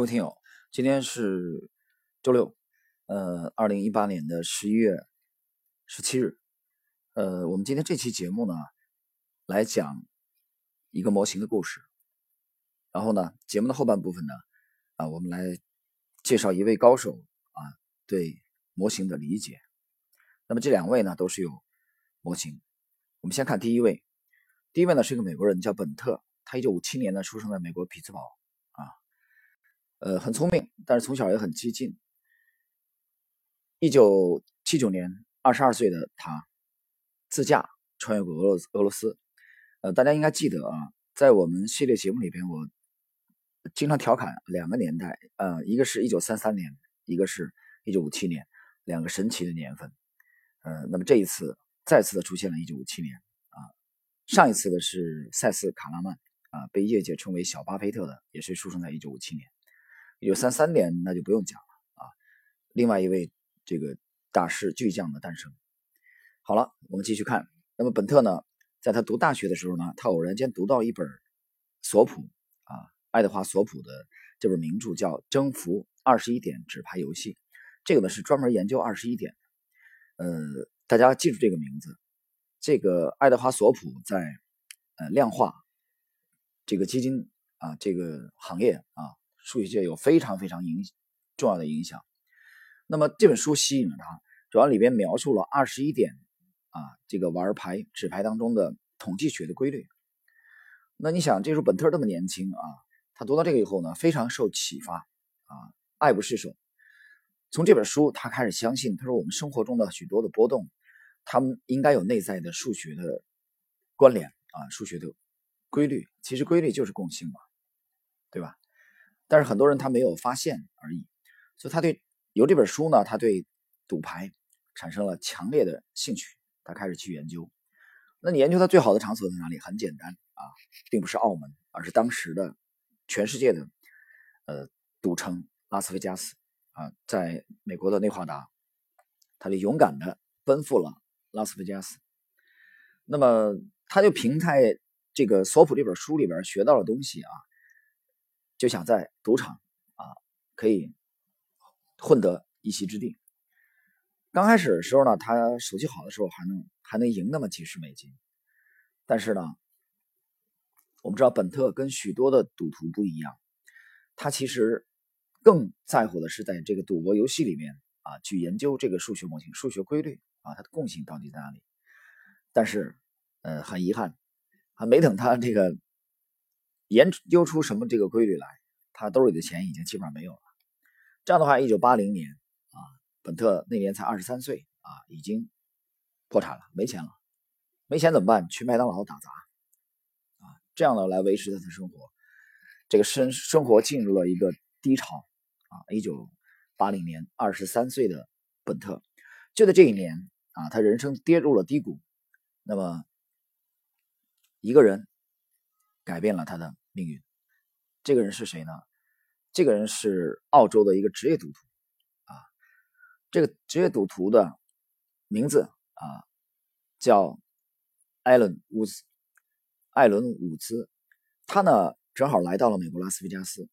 各位听友，今天是周六，呃，二零一八年的十一月十七日，呃，我们今天这期节目呢，来讲一个模型的故事。然后呢，节目的后半部分呢，啊，我们来介绍一位高手啊对模型的理解。那么这两位呢，都是有模型。我们先看第一位，第一位呢是一个美国人，叫本特，他一九五七年呢出生在美国匹兹堡。呃，很聪明，但是从小也很激进。一九七九年，二十二岁的他自驾穿越过俄罗俄罗斯。呃，大家应该记得啊，在我们系列节目里边，我经常调侃两个年代，呃，一个是一九三三年，一个是一九五七年，两个神奇的年份。呃，那么这一次再次的出现了一九五七年啊，上一次的是塞斯·卡拉曼啊，被业界称为小巴菲特的，也是出生在一九五七年。一九三三年，那就不用讲了啊。另外一位这个大师巨匠的诞生。好了，我们继续看。那么本特呢，在他读大学的时候呢，他偶然间读到一本索普啊，爱德华索普的这本名著叫《征服二十一点纸牌游戏》。这个呢是专门研究二十一点。呃，大家记住这个名字。这个爱德华索普在呃量化这个基金啊这个行业啊。数学界有非常非常影重要的影响。那么这本书吸引了他，主要里边描述了二十一点啊，这个玩牌纸牌当中的统计学的规律。那你想，这时候本特这么年轻啊，他读到这个以后呢，非常受启发啊，爱不释手。从这本书，他开始相信，他说我们生活中的许多的波动，他们应该有内在的数学的关联啊，数学的规律。其实规律就是共性嘛，对吧？但是很多人他没有发现而已，所以他对有这本书呢，他对赌牌产生了强烈的兴趣，他开始去研究。那你研究它最好的场所在哪里？很简单啊，并不是澳门，而是当时的全世界的呃赌城拉斯维加斯啊，在美国的内华达，他就勇敢的奔赴了拉斯维加斯。那么他就凭在这个索普这本书里边学到了东西啊。就想在赌场啊，可以混得一席之地。刚开始的时候呢，他手气好的时候还能还能赢那么几十美金。但是呢，我们知道本特跟许多的赌徒不一样，他其实更在乎的是在这个赌博游戏里面啊，去研究这个数学模型、数学规律啊，它的共性到底在哪里。但是，呃，很遗憾，还没等他这个。研究出什么这个规律来，他兜里的钱已经基本上没有了。这样的话，一九八零年啊，本特那年才二十三岁啊，已经破产了，没钱了。没钱怎么办？去麦当劳打杂啊，这样呢来维持他的生活。这个生生活进入了一个低潮啊。一九八零年，二十三岁的本特就在这一年啊，他人生跌入了低谷。那么一个人改变了他的。命运，这个人是谁呢？这个人是澳洲的一个职业赌徒啊。这个职业赌徒的名字啊叫艾伦·伍兹。艾伦·伍兹，他呢正好来到了美国拉斯维加斯。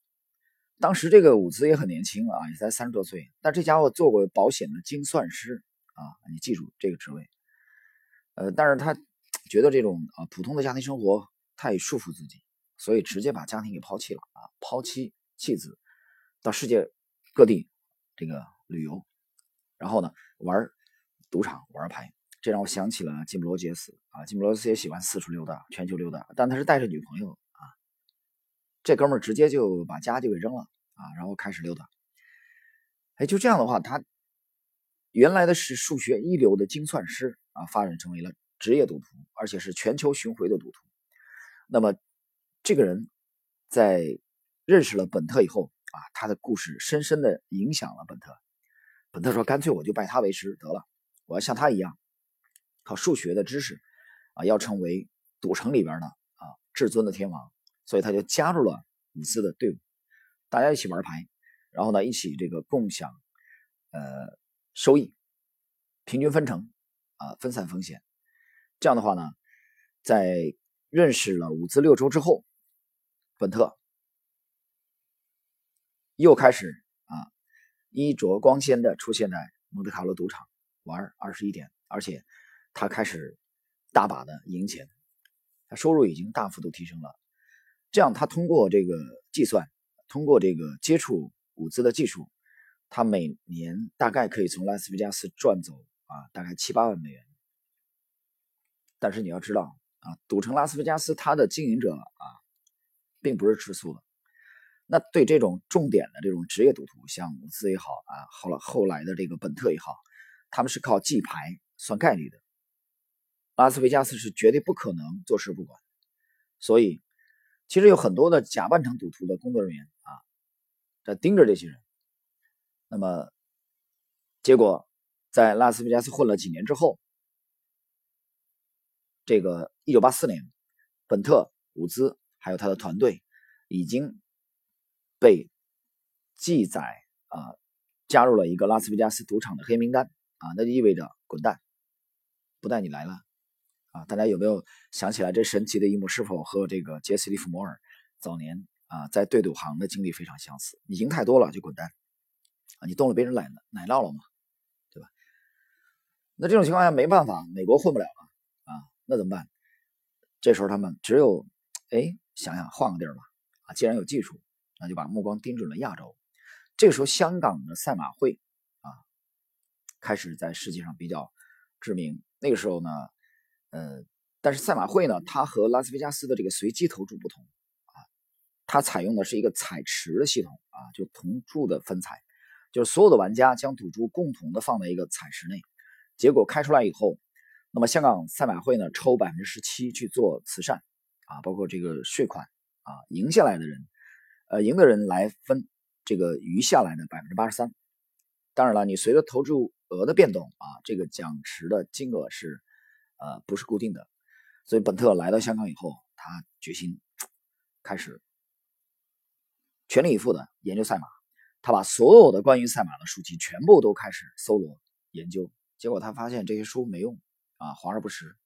当时这个伍兹也很年轻啊，也才三十多岁。但这家伙做过保险的精算师啊，你记住这个职位。呃，但是他觉得这种啊普通的家庭生活太束缚自己。所以直接把家庭给抛弃了啊，抛妻弃子，到世界各地这个旅游，然后呢玩赌场玩牌，这让我想起了吉姆罗杰斯啊，吉姆罗杰斯也喜欢四处溜达，全球溜达，但他是带着女朋友啊，这哥们儿直接就把家就给扔了啊，然后开始溜达，哎，就这样的话，他原来的是数学一流的精算师啊，发展成为了职业赌徒，而且是全球巡回的赌徒，那么。这个人，在认识了本特以后啊，他的故事深深的影响了本特。本特说：“干脆我就拜他为师得了，我要像他一样，靠数学的知识啊，要成为赌城里边的啊至尊的天王。”所以他就加入了伍兹的队伍，大家一起玩牌，然后呢，一起这个共享呃收益，平均分成啊，分散风险。这样的话呢，在认识了伍兹六周之后。本特又开始啊衣着光鲜的出现在蒙特卡洛赌场玩二十一点，而且他开始大把的赢钱，他收入已经大幅度提升了。这样，他通过这个计算，通过这个接触舞姿的技术，他每年大概可以从拉斯维加斯赚走啊大概七八万美元。但是你要知道啊，赌城拉斯维加斯它的经营者啊，并不是吃素的。那对这种重点的这种职业赌徒，像伍兹也好啊，后来后来的这个本特也好，他们是靠记牌算概率的。拉斯维加斯是绝对不可能坐视不管，所以其实有很多的假扮成赌徒的工作人员啊，在盯着这些人。那么结果在拉斯维加斯混了几年之后，这个一九八四年，本特、伍兹还有他的团队已经。被记载啊，加入了一个拉斯维加斯赌场的黑名单啊，那就意味着滚蛋，不带你来了啊！大家有没有想起来这神奇的一幕？是否和这个杰西·利弗摩尔早年啊在对赌行的经历非常相似？你赢太多了就滚蛋啊！你动了别人奶奶酪了嘛，对吧？那这种情况下没办法，美国混不了了啊，那怎么办？这时候他们只有哎想想换个地儿吧啊！既然有技术。那就把目光盯准了亚洲。这个时候，香港的赛马会啊，开始在世界上比较知名。那个时候呢，呃，但是赛马会呢，它和拉斯维加斯的这个随机投注不同啊，它采用的是一个彩池的系统啊，就同注的分彩，就是所有的玩家将赌注共同的放在一个彩池内，结果开出来以后，那么香港赛马会呢，抽百分之十七去做慈善啊，包括这个税款啊，赢下来的人。呃，赢的人来分这个余下来的百分之八十三。当然了，你随着投注额的变动啊，这个奖池的金额是呃不是固定的。所以本特来到香港以后，他决心开始全力以赴的研究赛马。他把所有的关于赛马的书籍全部都开始搜罗研究，结果他发现这些书没用啊，华而不实，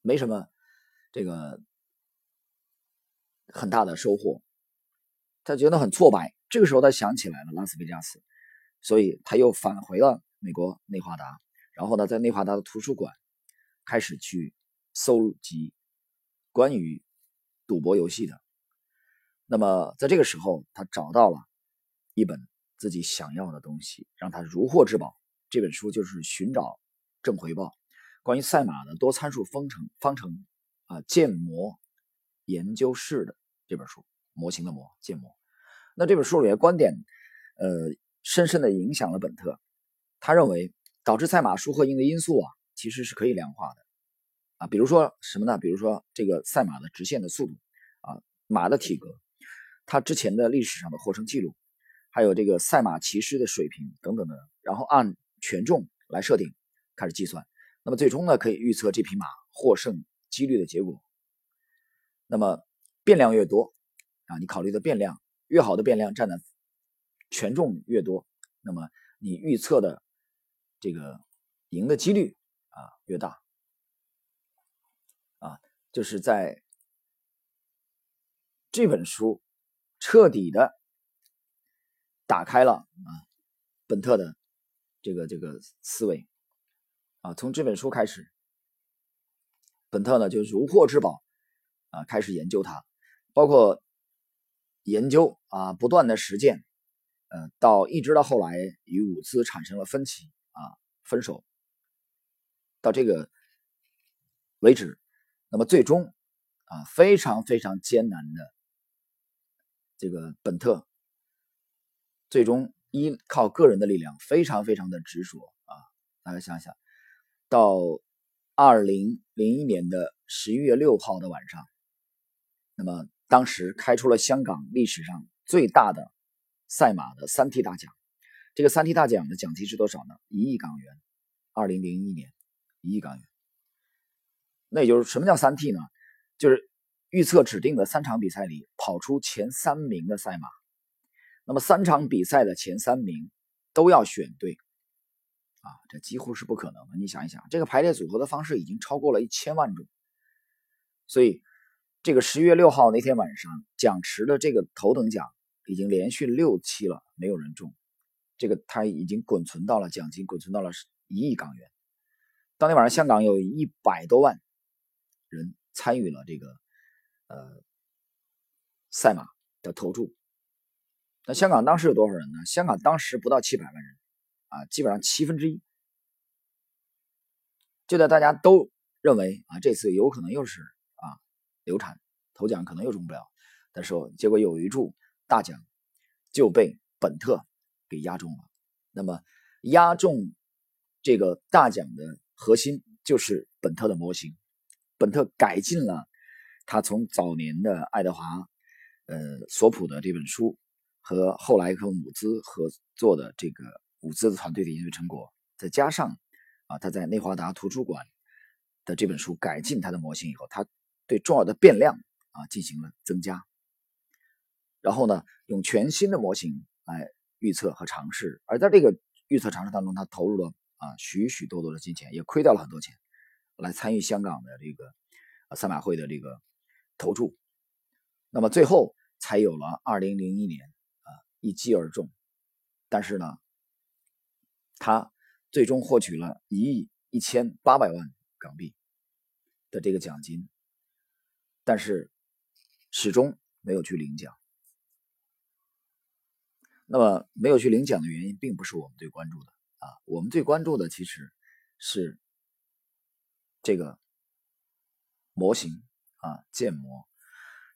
没什么这个。很大的收获，他觉得很挫败。这个时候，他想起来了拉斯维加斯，所以他又返回了美国内华达。然后呢，在内华达的图书馆开始去搜集关于赌博游戏的。那么，在这个时候，他找到了一本自己想要的东西，让他如获至宝。这本书就是《寻找正回报》，关于赛马的多参数方程方程啊建模。研究室的这本书，模型的模建模。那这本书里的观点，呃，深深的影响了本特。他认为，导致赛马输和赢的因素啊，其实是可以量化的啊。比如说什么呢？比如说这个赛马的直线的速度啊，马的体格，它之前的历史上的获胜记录，还有这个赛马骑师的水平等等的，然后按权重来设定，开始计算。那么最终呢，可以预测这匹马获胜几率的结果。那么变量越多啊，你考虑的变量越好的变量占的权重越多，那么你预测的这个赢的几率啊越大啊，就是在这本书彻底的打开了啊本特的这个这个思维啊，从这本书开始，本特呢就如获至宝。啊，开始研究它，包括研究啊，不断的实践，呃，到一直到后来与伍兹产生了分歧啊，分手，到这个为止，那么最终啊，非常非常艰难的这个本特，最终依靠个人的力量，非常非常的执着啊，大家想想，到二零零一年的十一月六号的晚上。那么当时开出了香港历史上最大的赛马的三 T 大奖，这个三 T 大奖的奖金是多少呢？一亿港元。二零零一年，一亿港元。那也就是什么叫三 T 呢？就是预测指定的三场比赛里跑出前三名的赛马。那么三场比赛的前三名都要选对，啊，这几乎是不可能的。你想一想，这个排列组合的方式已经超过了一千万种，所以。这个十月六号那天晚上，奖池的这个头等奖已经连续六期了没有人中，这个他已经滚存到了奖金，滚存到了一亿港元。当天晚上，香港有一百多万人参与了这个呃赛马的投注。那香港当时有多少人呢？香港当时不到七百万人，啊，基本上七分之一。就在大家都认为啊，这次有可能又是啊流产，头奖可能又中不了的时候，结果有一注大奖就被本特给压中了。那么压中这个大奖的核心就是本特的模型，本特改进了他从早年的爱德华呃索普的这本书。和后来和姆兹合作的这个伍兹的团队的研究成果，再加上啊他在内华达图书馆的这本书改进他的模型以后，他对重要的变量啊进行了增加，然后呢用全新的模型来预测和尝试，而在这个预测尝试当中，他投入了啊许许多多的金钱，也亏掉了很多钱，来参与香港的这个啊赛马会的这个投注，那么最后才有了二零零一年啊。一击而中，但是呢，他最终获取了一亿一千八百万港币的这个奖金，但是始终没有去领奖。那么没有去领奖的原因，并不是我们最关注的啊，我们最关注的其实是这个模型啊，建模。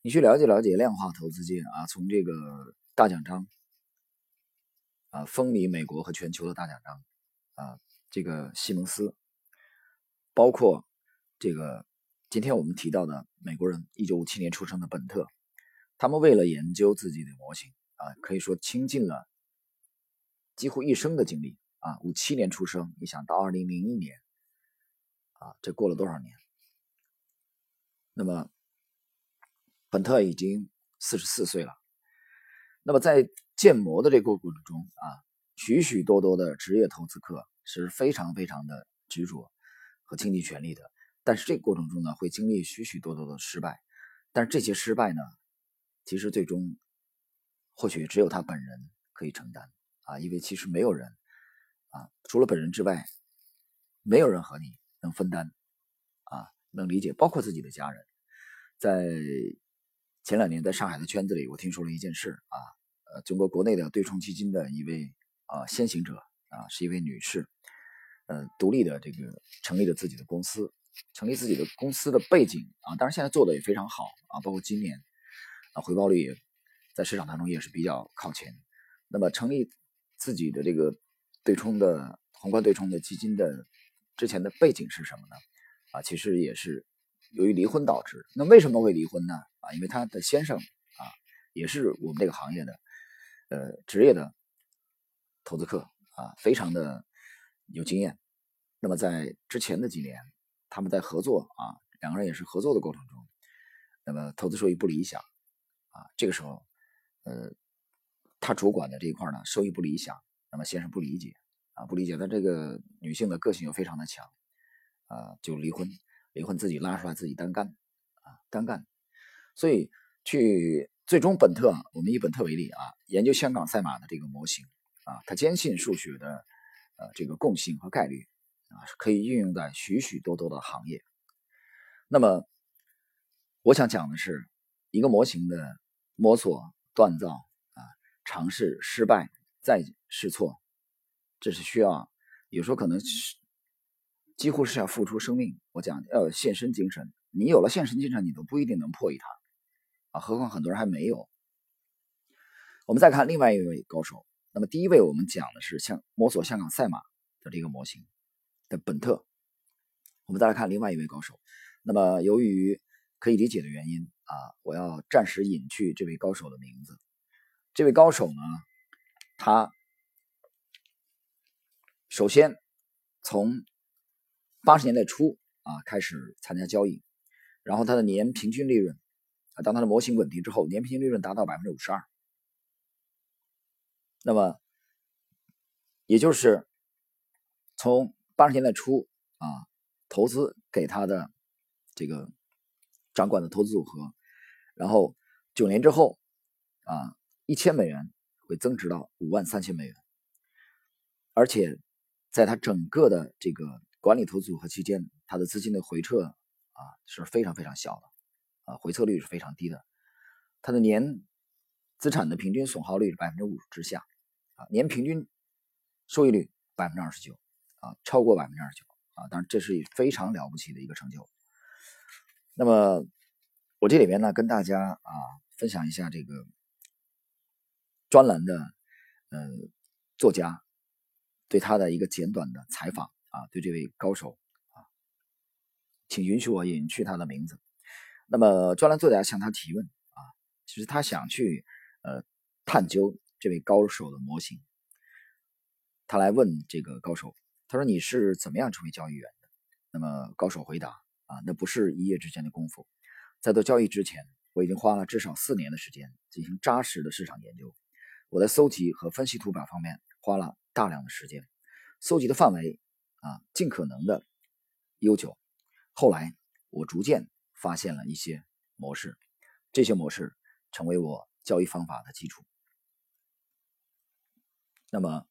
你去了解了解量化投资界啊，从这个大奖章。啊，风靡美国和全球的大奖章，啊，这个西蒙斯，包括这个今天我们提到的美国人，一九五七年出生的本特，他们为了研究自己的模型，啊，可以说倾尽了几乎一生的精力，啊，五七年出生，你想到二零零一年，啊，这过了多少年？那么本特已经四十四岁了，那么在。建模的这个过程中啊，许许多多的职业投资客是非常非常的执着和倾尽全力的，但是这个过程中呢，会经历许许多多的失败，但是这些失败呢，其实最终或许只有他本人可以承担啊，因为其实没有人啊，除了本人之外，没有人和你能分担啊，能理解，包括自己的家人。在前两年，在上海的圈子里，我听说了一件事啊。呃，中国国内的对冲基金的一位啊先行者啊，是一位女士，呃，独立的这个成立了自己的公司，成立自己的公司的背景啊，当然现在做的也非常好啊，包括今年啊回报率也在市场当中也是比较靠前。那么成立自己的这个对冲的宏观对冲的基金的之前的背景是什么呢？啊，其实也是由于离婚导致。那为什么会离婚呢？啊，因为他的先生啊也是我们这个行业的。呃，职业的投资客啊，非常的有经验。那么在之前的几年，他们在合作啊，两个人也是合作的过程中，那么投资收益不理想啊。这个时候，呃，他主管的这一块呢，收益不理想，那么先生不理解啊，不理解。他这个女性的个性又非常的强啊，就离婚，离婚自己拉出来自己单干啊，单干。所以去。最终，本特，我们以本特为例啊，研究香港赛马的这个模型啊，他坚信数学的呃这个共性和概率啊，可以运用在许许多多的行业。那么，我想讲的是一个模型的摸索、锻造啊，尝试、失败、再试错，这是需要有时候可能是几乎是要付出生命。我讲要有献身精神，你有了献身精神，你都不一定能破译它。何况很多人还没有。我们再看另外一位高手。那么第一位我们讲的是像摸索香港赛马的这个模型的本特。我们再来看另外一位高手。那么由于可以理解的原因啊，我要暂时隐去这位高手的名字。这位高手呢，他首先从八十年代初啊开始参加交易，然后他的年平均利润。当它的模型稳定之后，年平均利润达到百分之五十二，那么也就是从八十年代初啊，投资给他的这个掌管的投资组合，然后九年之后啊，一千美元会增值到五万三千美元，而且在他整个的这个管理投资组合期间，他的资金的回撤啊是非常非常小的，啊回撤率是非常低的，他的年资产的平均损耗率是百分之五之下，啊年平均收益率百分之二十九，啊超过百分之二十九，啊当然这是非常了不起的一个成就。那么我这里边呢跟大家啊分享一下这个。专栏的呃作家对他的一个简短的采访啊，对这位高手啊，请允许我隐去他的名字。那么专栏作家向他提问啊，其实他想去呃探究这位高手的模型。他来问这个高手，他说你是怎么样成为交易员的？那么高手回答啊，那不是一夜之间的功夫，在做交易之前，我已经花了至少四年的时间进行扎实的市场研究。我在搜集和分析图表方面花了大量的时间，搜集的范围啊尽可能的悠久。后来我逐渐发现了一些模式，这些模式成为我交易方法的基础。那么，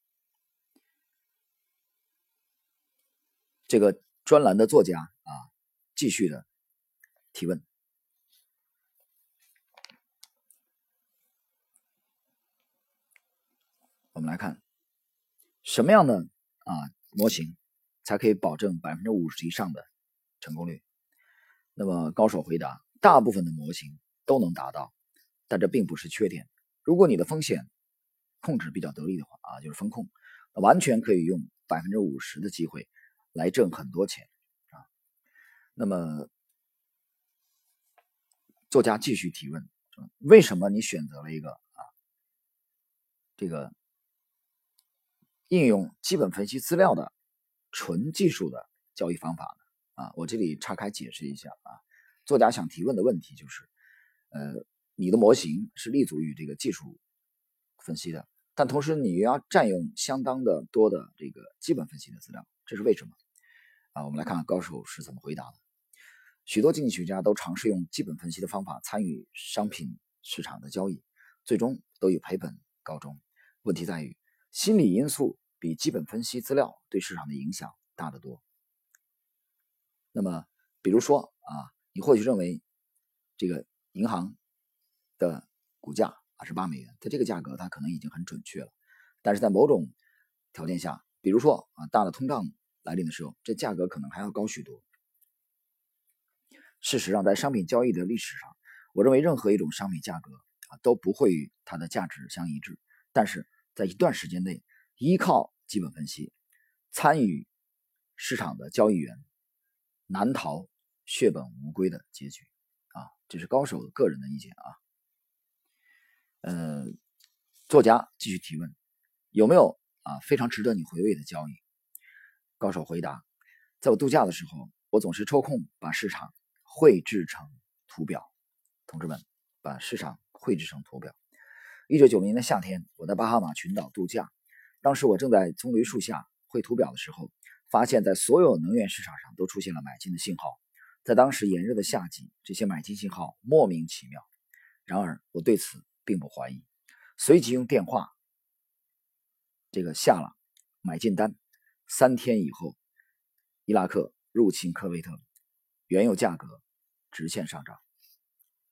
这个专栏的作家啊，继续的提问。我们来看，什么样的啊模型才可以保证百分之五十以上的成功率？那么高手回答：大部分的模型都能达到，但这并不是缺点。如果你的风险控制比较得力的话啊，就是风控，完全可以用百分之五十的机会来挣很多钱啊。那么作家继续提问：为什么你选择了一个啊这个？应用基本分析资料的纯技术的交易方法？啊，我这里岔开解释一下啊。作家想提问的问题就是，呃，你的模型是立足于这个技术分析的，但同时你又要占用相当的多的这个基本分析的资料，这是为什么？啊，我们来看看高手是怎么回答的。许多经济学家都尝试用基本分析的方法参与商品市场的交易，最终都以赔本告终。问题在于。心理因素比基本分析资料对市场的影响大得多。那么，比如说啊，你或许认为这个银行的股价二十八美元，在这个价格它可能已经很准确了。但是在某种条件下，比如说啊，大的通胀来临的时候，这价格可能还要高许多。事实上，在商品交易的历史上，我认为任何一种商品价格啊都不会与它的价值相一致。但是，在一段时间内，依靠基本分析参与市场的交易员，难逃血本无归的结局啊！这是高手个人的意见啊。呃，作家继续提问：有没有啊非常值得你回味的交易？高手回答：在我度假的时候，我总是抽空把市场绘制成图表。同志们，把市场绘制成图表。一九九零年的夏天，我在巴哈马群岛度假。当时我正在棕榈树下绘图表的时候，发现，在所有能源市场上都出现了买进的信号。在当时炎热的夏季，这些买进信号莫名其妙。然而，我对此并不怀疑，随即用电话这个下了买进单。三天以后，伊拉克入侵科威特，原油价格直线上涨。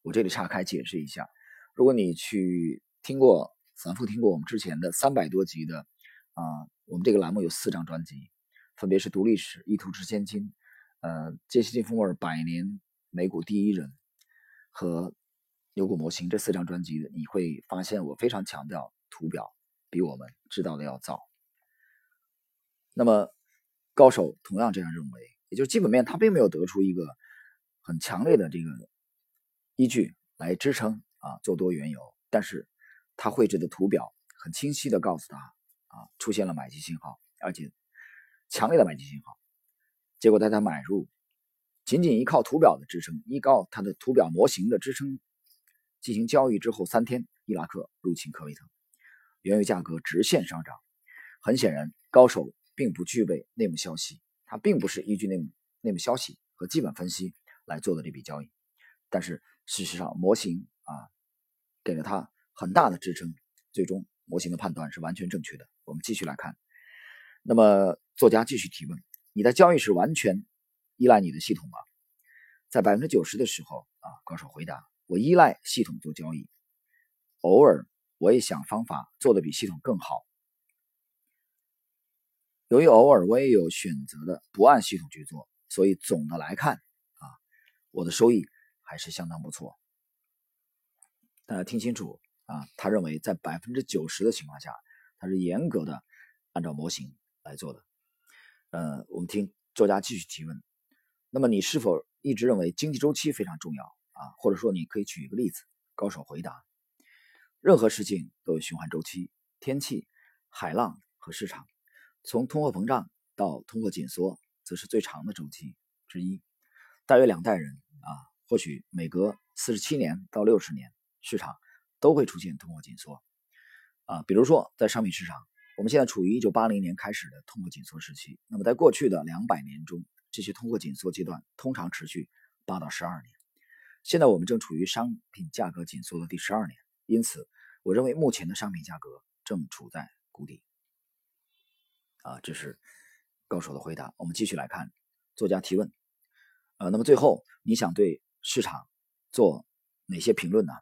我这里岔开解释一下，如果你去。听过反复听过我们之前的三百多集的啊，我们这个栏目有四张专辑，分别是读历史、意图之千金、呃，杰西·金·福尔百年美股第一人和牛股模型这四张专辑，你会发现我非常强调图表比我们知道的要早。那么高手同样这样认为，也就是基本面他并没有得出一个很强烈的这个依据来支撑啊做多原油，但是。他绘制的图表很清晰的告诉他，啊，出现了买进信号，而且强烈的买进信号。结果在他买入，仅仅依靠图表的支撑，依靠他的图表模型的支撑进行交易之后，三天，伊拉克入侵科威特，原油价格直线上涨。很显然，高手并不具备内幕消息，他并不是依据内幕内幕消息和基本分析来做的这笔交易。但是事实上，模型啊，给了他。很大的支撑，最终模型的判断是完全正确的。我们继续来看，那么作家继续提问：你的交易是完全依赖你的系统吗？在百分之九十的时候啊，高手回答：我依赖系统做交易，偶尔我也想方法做的比系统更好。由于偶尔我也有选择的不按系统去做，所以总的来看啊，我的收益还是相当不错。大家听清楚啊，他认为在百分之九十的情况下，他是严格的按照模型来做的。呃，我们听作家继续提问。那么你是否一直认为经济周期非常重要啊？或者说你可以举一个例子？高手回答：任何事情都有循环周期，天气、海浪和市场。从通货膨胀到通货紧缩，则是最长的周期之一，大约两代人啊，或许每隔四十七年到六十年，市场都会出现通货紧缩啊。比如说，在商品市场，我们现在处于一九八零年开始的通货紧缩时期。那么，在过去的两百年中，这些通货紧缩阶段通常持续八到十二年。现在我们正处于商品价格紧缩的第十二年，因此，我认为目前的商品价格正处在谷底。啊，这是高手的回答。我们继续来看作家提问。呃，那么最后你想对市场做哪些评论呢？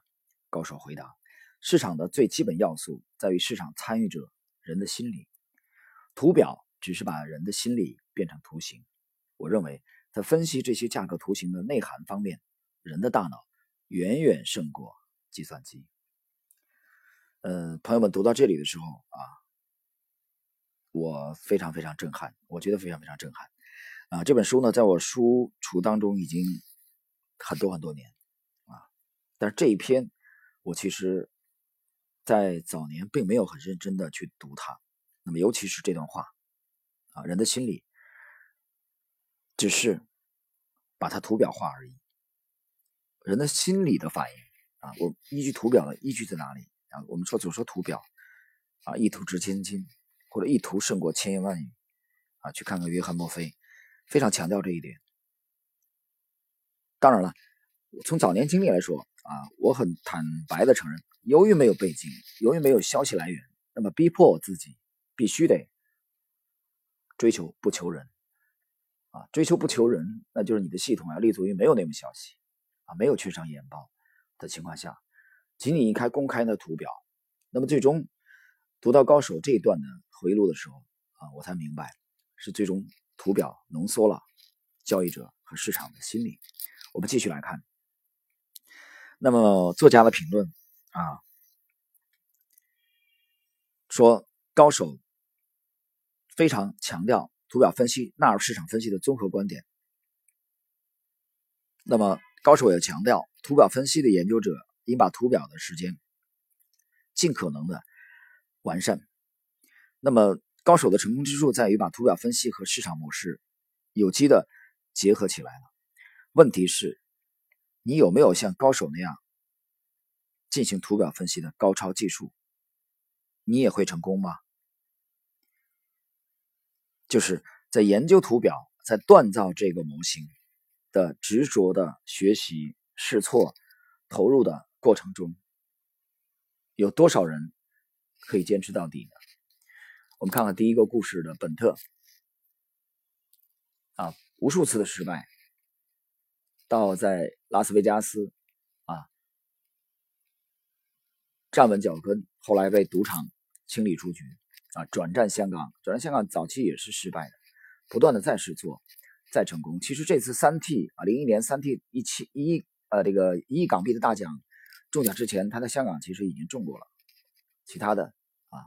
高手回答：市场的最基本要素在于市场参与者人的心理，图表只是把人的心理变成图形。我认为在分析这些价格图形的内涵方面，人的大脑远远胜过计算机。呃，朋友们读到这里的时候啊。我非常非常震撼，我觉得非常非常震撼，啊，这本书呢，在我书橱当中已经很多很多年，啊，但是这一篇我其实，在早年并没有很认真的去读它，那么尤其是这段话，啊，人的心理只是把它图表化而已，人的心理的反应，啊，我依据图表的依据在哪里？啊，我们说总说图表，啊，一图值千金。或者一图胜过千言万语，啊，去看看约翰·墨菲，非常强调这一点。当然了，从早年经历来说，啊，我很坦白的承认，由于没有背景，由于没有消息来源，那么逼迫我自己必须得追求不求人，啊，追求不求人，那就是你的系统要立足于没有内幕消息，啊，没有券商研报的情况下，仅仅一开公开的图表，那么最终读到高手这一段的？回路的时候啊，我才明白是最终图表浓缩了交易者和市场的心理。我们继续来看，那么作家的评论啊，说高手非常强调图表分析纳入市场分析的综合观点。那么高手也强调，图表分析的研究者应把图表的时间尽可能的完善。那么，高手的成功之处在于把图表分析和市场模式有机的结合起来了。问题是，你有没有像高手那样进行图表分析的高超技术？你也会成功吗？就是在研究图表、在锻造这个模型的执着的学习、试错、投入的过程中，有多少人可以坚持到底呢？我们看看第一个故事的本特啊，无数次的失败，到在拉斯维加斯啊站稳脚跟，后来被赌场清理出局啊，转战香港，转战香港早期也是失败的，不断的再试错，再成功。其实这次三 T 啊，零一年三 T 一七一呃这个一亿港币的大奖中奖之前，他在香港其实已经中过了，其他的啊。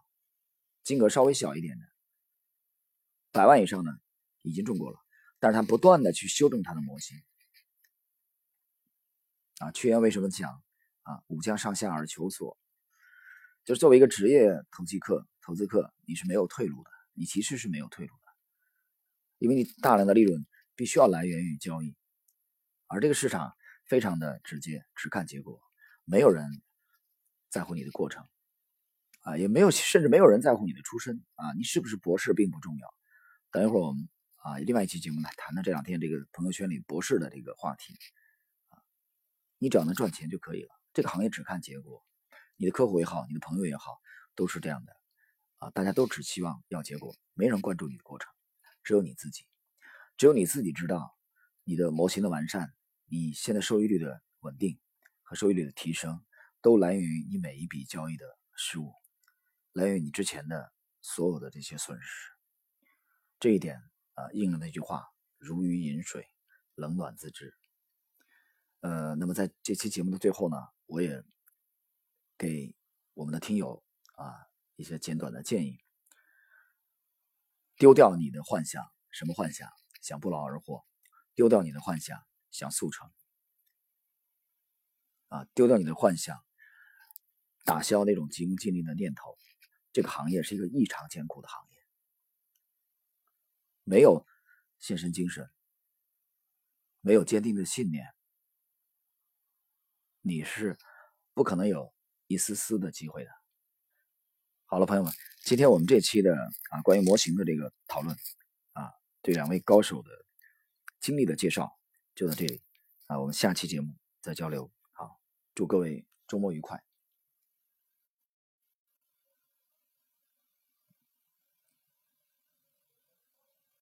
金额稍微小一点的，百万以上的已经中过了，但是他不断的去修正他的模型。啊，屈原为什么讲啊？武将上下而求索，就是作为一个职业投机客、投资客，你是没有退路的，你其实是没有退路的，因为你大量的利润必须要来源于交易，而这个市场非常的直接，只看结果，没有人在乎你的过程。啊，也没有，甚至没有人在乎你的出身啊，你是不是博士并不重要。等一会儿我们啊，另外一期节目来谈谈这两天这个朋友圈里博士的这个话题，你只要能赚钱就可以了。这个行业只看结果，你的客户也好，你的朋友也好，都是这样的啊，大家都只希望要结果，没人关注你的过程，只有你自己，只有你自己知道你的模型的完善，你现在收益率的稳定和收益率的提升，都来源于你每一笔交易的失误，来源于你之前的所有的这些损失。这一点啊，应了那句话：如鱼饮水，冷暖自知。呃，那么在这期节目的最后呢，我也给我们的听友啊一些简短的建议：丢掉你的幻想，什么幻想？想不劳而获；丢掉你的幻想，想速成；啊，丢掉你的幻想，打消那种急功近利的念头。这个行业是一个异常艰苦的行业，没有献身精神，没有坚定的信念。你是不可能有一丝丝的机会的。好了，朋友们，今天我们这期的啊关于模型的这个讨论啊，对两位高手的经历的介绍就到这里啊，我们下期节目再交流。好，祝各位周末愉快。